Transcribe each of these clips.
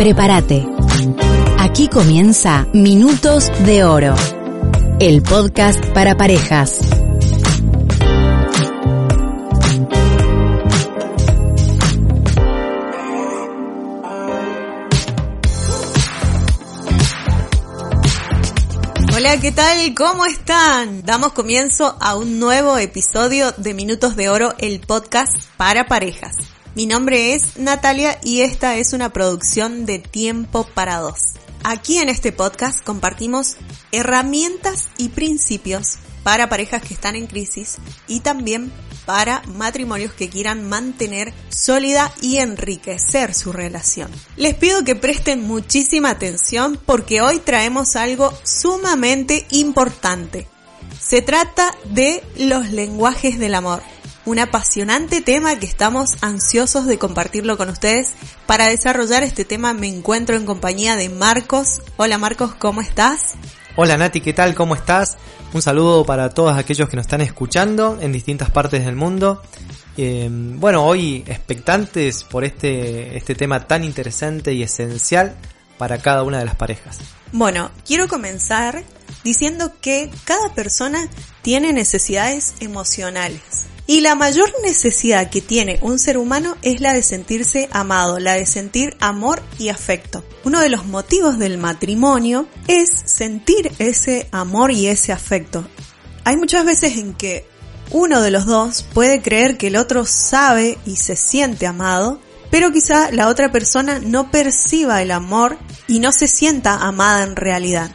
Prepárate. Aquí comienza Minutos de Oro, el podcast para parejas. Hola, ¿qué tal? ¿Cómo están? Damos comienzo a un nuevo episodio de Minutos de Oro, el podcast para parejas. Mi nombre es Natalia y esta es una producción de Tiempo para Dos. Aquí en este podcast compartimos herramientas y principios para parejas que están en crisis y también para matrimonios que quieran mantener sólida y enriquecer su relación. Les pido que presten muchísima atención porque hoy traemos algo sumamente importante. Se trata de los lenguajes del amor un apasionante tema que estamos ansiosos de compartirlo con ustedes. Para desarrollar este tema me encuentro en compañía de Marcos. Hola Marcos, ¿cómo estás? Hola Nati, ¿qué tal? ¿Cómo estás? Un saludo para todos aquellos que nos están escuchando en distintas partes del mundo. Eh, bueno, hoy expectantes por este, este tema tan interesante y esencial para cada una de las parejas. Bueno, quiero comenzar diciendo que cada persona tiene necesidades emocionales. Y la mayor necesidad que tiene un ser humano es la de sentirse amado, la de sentir amor y afecto. Uno de los motivos del matrimonio es sentir ese amor y ese afecto. Hay muchas veces en que uno de los dos puede creer que el otro sabe y se siente amado, pero quizá la otra persona no perciba el amor y no se sienta amada en realidad.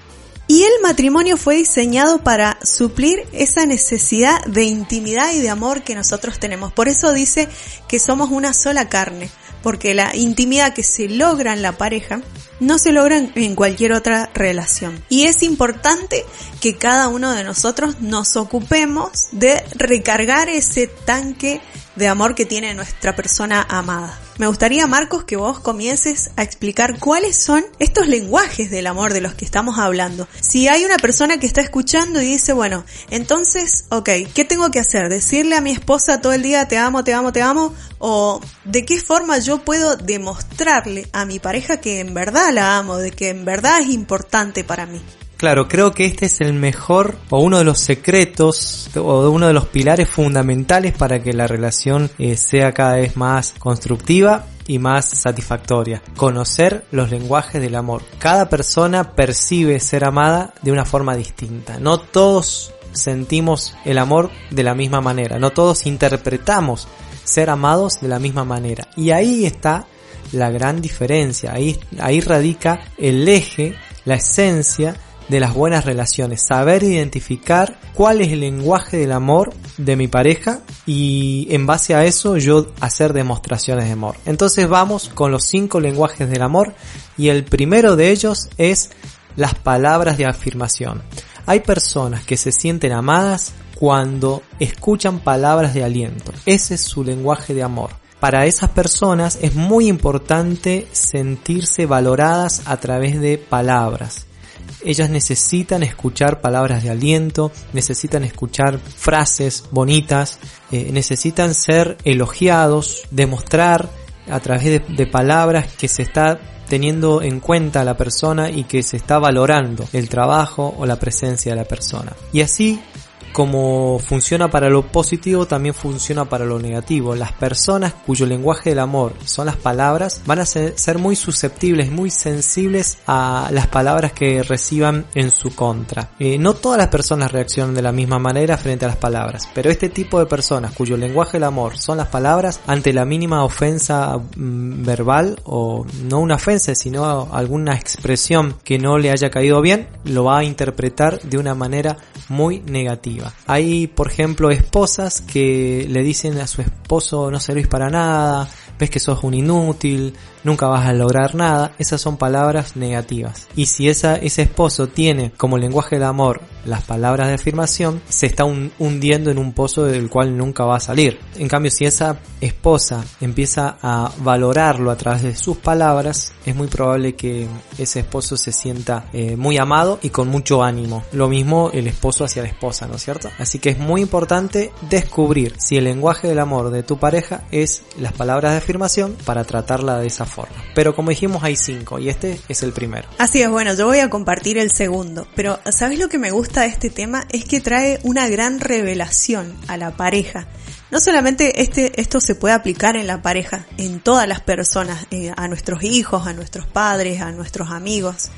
Y el matrimonio fue diseñado para suplir esa necesidad de intimidad y de amor que nosotros tenemos. Por eso dice que somos una sola carne, porque la intimidad que se logra en la pareja no se logra en cualquier otra relación. Y es importante que cada uno de nosotros nos ocupemos de recargar ese tanque de amor que tiene nuestra persona amada. Me gustaría, Marcos, que vos comiences a explicar cuáles son estos lenguajes del amor de los que estamos hablando. Si hay una persona que está escuchando y dice, bueno, entonces, ok, ¿qué tengo que hacer? ¿Decirle a mi esposa todo el día te amo, te amo, te amo? ¿O de qué forma yo puedo demostrarle a mi pareja que en verdad la amo, de que en verdad es importante para mí? Claro, creo que este es el mejor o uno de los secretos o uno de los pilares fundamentales para que la relación eh, sea cada vez más constructiva y más satisfactoria. Conocer los lenguajes del amor. Cada persona percibe ser amada de una forma distinta. No todos sentimos el amor de la misma manera. No todos interpretamos ser amados de la misma manera. Y ahí está la gran diferencia. Ahí, ahí radica el eje, la esencia de las buenas relaciones, saber identificar cuál es el lenguaje del amor de mi pareja y en base a eso yo hacer demostraciones de amor. Entonces vamos con los cinco lenguajes del amor y el primero de ellos es las palabras de afirmación. Hay personas que se sienten amadas cuando escuchan palabras de aliento. Ese es su lenguaje de amor para esas personas es muy importante sentirse valoradas a través de palabras ellas necesitan escuchar palabras de aliento, necesitan escuchar frases bonitas, eh, necesitan ser elogiados, demostrar a través de, palabras que se está teniendo en cuenta a la persona y que se está valorando el trabajo o la presencia de la persona. Y así como funciona para lo positivo, también funciona para lo negativo. Las personas cuyo lenguaje del amor son las palabras van a ser, muy susceptibles, muy sensibles a las palabras que reciban en su contra. Eh, no todas las personas reaccionan de la misma manera frente a las palabras, pero este tipo de personas cuyo lenguaje del amor son las palabras, ante la mínima ofensa mm, verbal o no una ofensa, sino alguna expresión que no le haya caído bien, lo va a interpretar de una manera muy negativa. Hay, por ejemplo, esposas que le dicen a su esposo no servís para nada, ves que sos un inútil, nunca vas a lograr nada, esas son palabras negativas. Y si esa, ese esposo tiene como lenguaje de amor las palabras de afirmación, se está hundiendo en un pozo del cual nunca va a salir. En cambio, si esa esposa empieza a valorarlo a través de sus palabras, es muy probable que ese esposo se sienta eh, muy amado y con mucho ánimo. Lo mismo el esposo hacia la esposa, ¿no es cierto? Así que es muy importante descubrir si el lenguaje del amor de tu pareja es las palabras de afirmación para tratarla de esa forma. Pero como dijimos hay cinco y este es el primero. Así es, bueno, yo voy a compartir el segundo, pero ¿sabes lo que me gusta de este tema? Es que trae una gran revelación a la pareja. No solamente este, esto se puede aplicar en la pareja, en todas las personas, eh, a nuestros hijos, a nuestros padres, a nuestros amigos.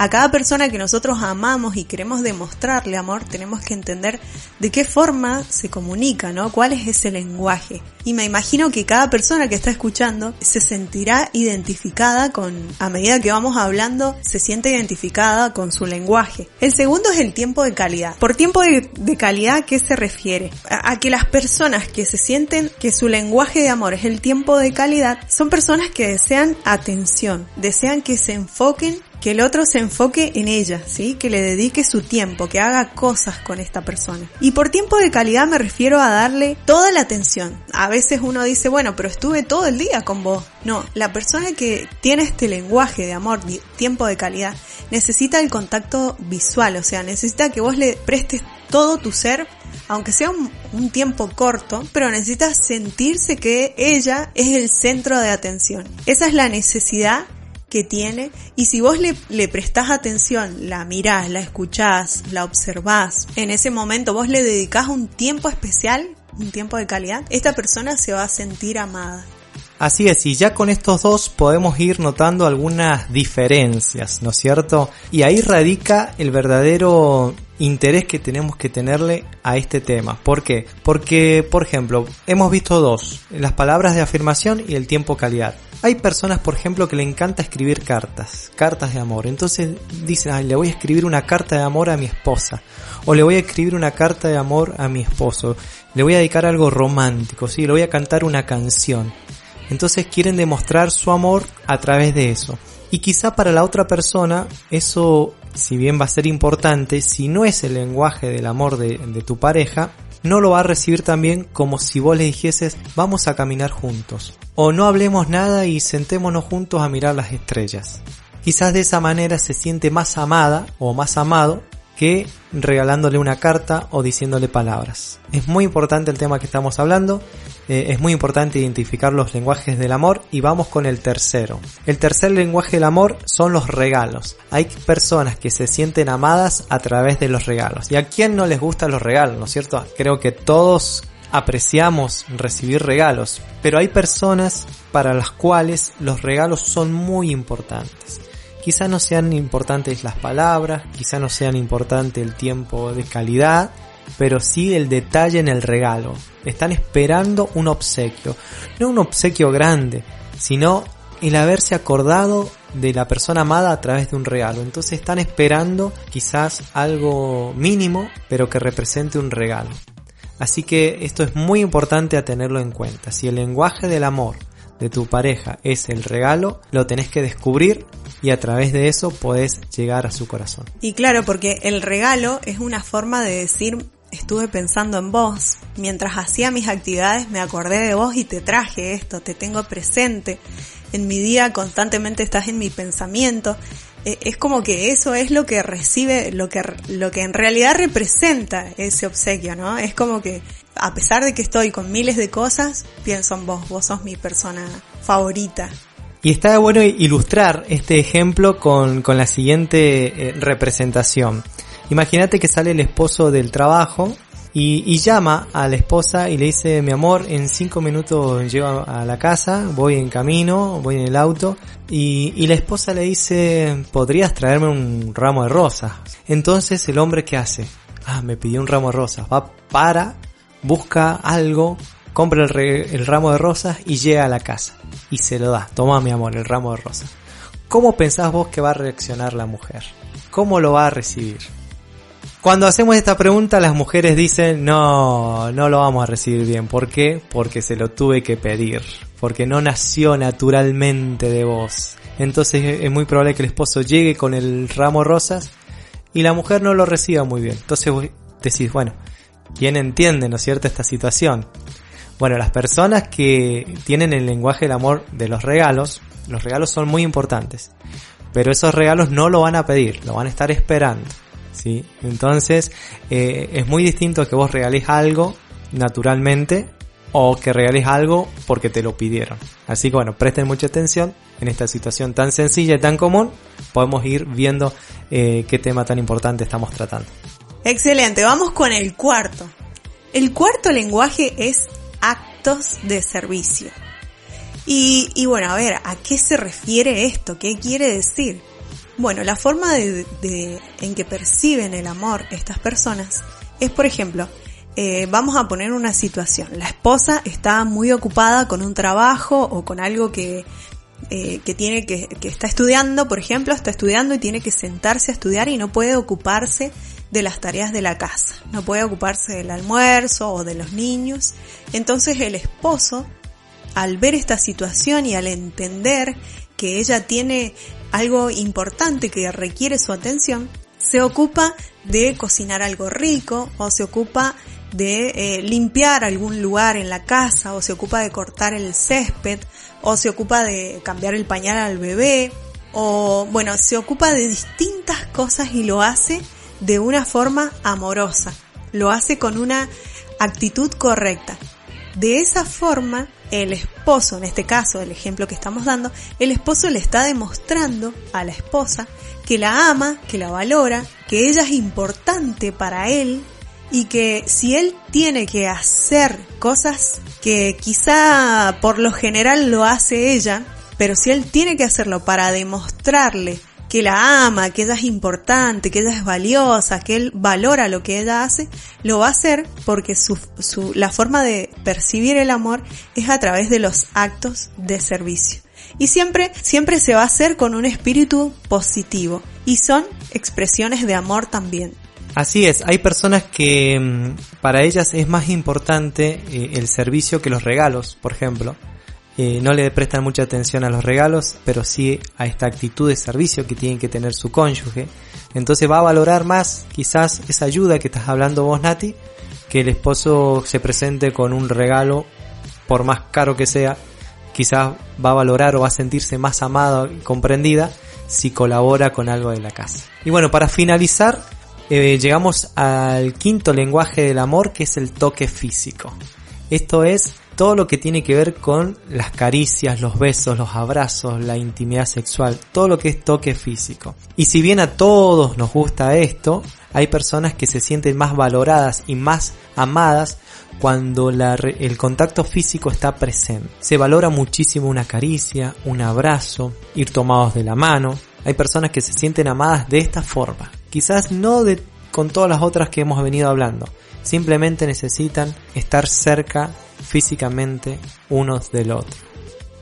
A cada persona que nosotros amamos y queremos demostrarle amor, tenemos que entender de qué forma se comunica, ¿no? ¿Cuál es ese lenguaje? Y me imagino que cada persona que está escuchando se sentirá identificada con, a medida que vamos hablando, se siente identificada con su lenguaje. El segundo es el tiempo de calidad. Por tiempo de, calidad, ¿qué se refiere? A, a que las personas que se sienten que su lenguaje de amor es el tiempo de calidad, son personas que desean atención, desean que se enfoquen que el otro se enfoque en ella, ¿sí? Que le dedique su tiempo, que haga cosas con esta persona. Y por tiempo de calidad me refiero a darle toda la atención. A veces uno dice, bueno, pero estuve todo el día con vos. No, la persona que tiene este lenguaje de amor, tiempo de calidad, necesita el contacto visual, o sea, necesita que vos le prestes todo tu ser aunque sea un, un, tiempo corto, pero necesita sentirse que ella es el centro de atención. Esa es la necesidad que tiene y si vos le, le prestás atención, la mirás, la escuchás, la observás, en ese momento vos le dedicás un tiempo especial, un tiempo de calidad, esta persona se va a sentir amada. Así es, y ya con estos dos podemos ir notando algunas diferencias, ¿no es cierto? Y ahí radica el verdadero interés que tenemos que tenerle a este tema. ¿Por qué? Porque, por ejemplo, hemos visto dos, las palabras de afirmación y el tiempo calidad. Hay personas, por ejemplo, que le encanta escribir cartas, cartas de amor. Entonces dicen, Ay, le voy a escribir una carta de amor a mi esposa. O le voy a escribir una carta de amor a mi esposo. Le voy a dedicar algo romántico, sí, le voy a cantar una canción. Entonces quieren demostrar su amor a través de eso. Y quizá para la otra persona eso, si bien va a ser importante, si no es el lenguaje del amor de, tu pareja, no lo va a recibir también como si vos le dijeses vamos a caminar juntos. O no hablemos nada y sentémonos juntos a mirar las estrellas. Quizás de esa manera se siente más amada o más amado que regalándole una carta o diciéndole palabras. Es muy importante el tema que estamos hablando, eh, es muy importante identificar los lenguajes del amor y vamos con el tercero. El tercer lenguaje del amor son los regalos. Hay personas que se sienten amadas a través de los regalos. ¿Y a quién no les gustan los regalos, no es cierto? Creo que todos apreciamos recibir regalos, pero hay personas para las cuales los regalos son muy importantes. Quizá no sean importantes las palabras, quizá no sean importante el tiempo de calidad, pero sí el detalle en el regalo. Están esperando un obsequio. No un obsequio grande, sino el haberse acordado de la persona amada a través de un regalo. Entonces están esperando quizás algo mínimo, pero que represente un regalo. Así que esto es muy importante a tenerlo en cuenta. Si el lenguaje del amor de tu pareja es el regalo, lo tenés que descubrir y a través de eso podés llegar a su corazón. Y claro, porque el regalo es una forma de decir estuve pensando en vos. Mientras hacía mis actividades me acordé de vos y te traje esto, te tengo presente. En mi día constantemente estás en mi pensamiento. Eh, es como que eso es lo que recibe, lo que, lo que en realidad representa ese obsequio, ¿no? Es como que a pesar de que estoy con miles de cosas, pienso en vos, vos sos mi persona favorita. Y está bueno ilustrar este ejemplo con, con la siguiente eh, representación. Imagínate que sale el esposo del trabajo y, llama a la esposa y le dice, mi amor, en cinco minutos llego a la casa, voy en camino, voy en el auto, y, y la esposa le dice, ¿podrías traerme un ramo de rosas? Entonces el hombre, ¿qué hace? Ah, me pidió un ramo de rosas. Va para, busca algo, compra el, ramo de rosas y llega a la casa. Y se lo da. Toma, mi amor, el ramo de rosas. ¿Cómo pensás vos que va a reaccionar la mujer? ¿Cómo lo va a recibir? Cuando hacemos esta pregunta las mujeres dicen no, no lo vamos a recibir bien. ¿Por qué? Porque se lo tuve que pedir. Porque no nació naturalmente de vos. Entonces es muy probable que el esposo llegue con el ramo rosas y la mujer no lo reciba muy bien. Entonces decís, bueno, ¿quién entiende, no es cierto, esta situación? Bueno, las personas que tienen el lenguaje del amor de los regalos, los regalos son muy importantes. Pero esos regalos no lo van a pedir, lo van a estar esperando. ¿sí? Entonces, eh, es muy distinto que vos regales algo naturalmente o que regales algo porque te lo pidieron. Así que bueno, presten mucha atención en esta situación tan sencilla y tan común. Podemos ir viendo eh, qué tema tan importante estamos tratando. Excelente, vamos con el cuarto. El cuarto lenguaje es actos de servicio. Y, bueno, a ver, ¿a qué se refiere esto? ¿Qué quiere decir? Bueno, la forma de, de, en que perciben el amor estas personas es, por ejemplo, eh, vamos a poner una situación. La esposa está muy ocupada con un trabajo o con algo que, eh, que tiene que, que está estudiando, por ejemplo, está estudiando y tiene que sentarse a estudiar y no puede ocuparse de las tareas de la casa. No puede ocuparse del almuerzo o de los niños. Entonces el esposo, al ver esta situación y al entender que ella tiene algo importante que requiere su atención, se ocupa de cocinar algo rico o se ocupa de eh, limpiar algún lugar en la casa o se ocupa de cortar el césped o se ocupa de cambiar el pañal al bebé o bueno, se ocupa de distintas cosas y lo hace de una forma amorosa, lo hace con una actitud correcta. De esa forma, el esposo, en este caso, el ejemplo que estamos dando, el esposo le está demostrando a la esposa que la ama, que la valora, que ella es importante para él y que si él tiene que hacer cosas que quizá por lo general lo hace ella, pero si él tiene que hacerlo para demostrarle que la ama, que ella es importante, que ella es valiosa, que él valora lo que ella hace, lo va a hacer porque su, su, la forma de percibir el amor es a través de los actos de servicio. Y siempre, siempre se va a hacer con un espíritu positivo. Y son expresiones de amor también. Así es, hay personas que mm, para ellas es más importante eh, el servicio que los regalos, por ejemplo. Eh, no le prestan mucha atención a los regalos, pero sí a esta actitud de servicio que tiene que tener su cónyuge. Entonces va a valorar más quizás esa ayuda que estás hablando vos, Nati, que el esposo se presente con un regalo, por más caro que sea, quizás va a valorar o va a sentirse más amada y comprendida si colabora con algo de la casa. Y bueno, para finalizar, eh, llegamos al quinto lenguaje del amor que es el toque físico. Esto es todo lo que tiene que ver con las caricias, los besos, los abrazos, la intimidad sexual, todo lo que es toque físico. Y si bien a todos nos gusta esto, hay personas que se sienten más valoradas y más amadas cuando el contacto físico está presente. Se valora muchísimo una caricia, un abrazo, ir tomados de la mano. Hay personas que se sienten amadas de esta forma. Quizás no de, con todas las otras que hemos venido hablando. Simplemente necesitan estar cerca físicamente unos del otro.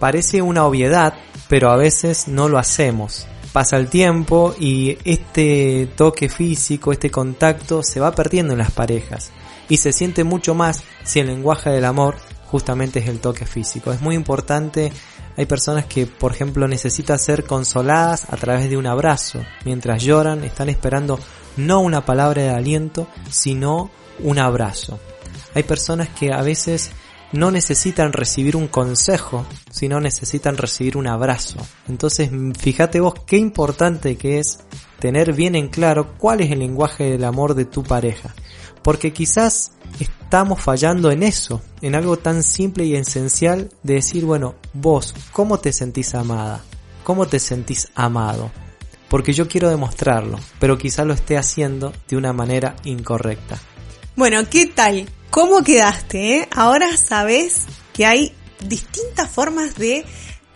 Parece una obviedad, pero a veces no lo hacemos. Pasa el tiempo y este toque físico, este contacto se va perdiendo en las parejas y se siente mucho más si el lenguaje del amor justamente es el toque físico. Es muy importante, hay personas que por ejemplo necesitan ser consoladas a través de un abrazo. Mientras lloran están esperando no una palabra de aliento, sino un abrazo. Hay personas que a veces no necesitan recibir un consejo, sino necesitan recibir un abrazo. Entonces, fíjate vos qué importante que es tener bien en claro cuál es el lenguaje del amor de tu pareja. Porque quizás estamos fallando en eso, en algo tan simple y esencial de decir, bueno, vos, ¿cómo te sentís amada? ¿Cómo te sentís amado? Porque yo quiero demostrarlo, pero quizás lo esté haciendo de una manera incorrecta. Bueno, ¿qué tal? ¿Cómo quedaste? Eh? Ahora sabes que hay distintas formas de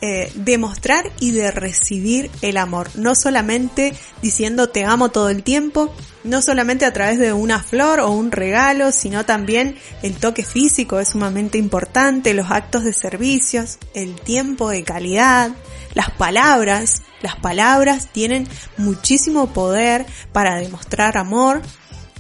eh, demostrar y de recibir el amor. No solamente diciendo te amo todo el tiempo, no solamente a través de una flor o un regalo, sino también el toque físico es sumamente importante, los actos de servicios, el tiempo de calidad, las palabras. Las palabras tienen muchísimo poder para demostrar amor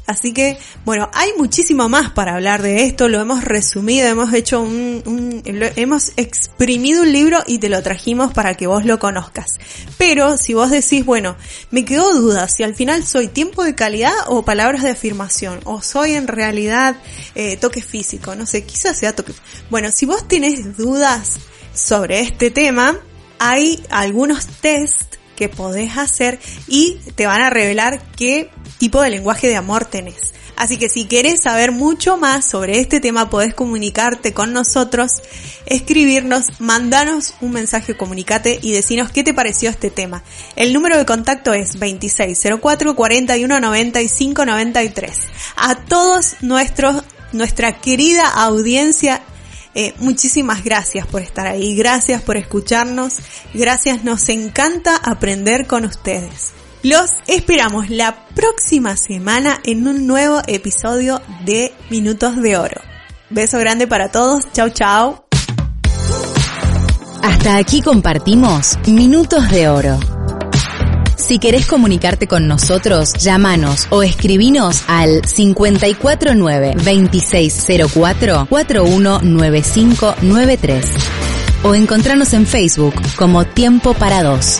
Así que, bueno, hay muchísimo más para hablar de esto, lo hemos resumido, hemos hecho un, hemos exprimido un libro y te lo trajimos para que vos lo conozcas. Pero si vos decís, bueno, me quedó duda si al final soy tiempo de calidad o palabras de afirmación, o soy en realidad eh, toque físico, no sé, quizás sea toque. Bueno, si vos tenés dudas sobre este tema, hay algunos test podés hacer y te van a revelar qué tipo de lenguaje de amor tenés. Así que si querés saber mucho más sobre este tema, podés comunicarte con nosotros, escribirnos, mandanos un mensaje, comunicate y decinos qué te pareció este tema. El número de contacto es 2604 41 95 93. A todos nuestros, nuestra querida audiencia eh, muchísimas gracias por estar ahí, gracias por escucharnos, gracias, nos encanta aprender con ustedes. Los esperamos la próxima semana en un nuevo episodio de Minutos de Oro. Beso grande para todos, chau chau. Hasta aquí compartimos Minutos de Oro. Si querés comunicarte con nosotros, llámanos o escribinos al 549-2604-419593 o encontrarnos en Facebook como Tiempo para Dos.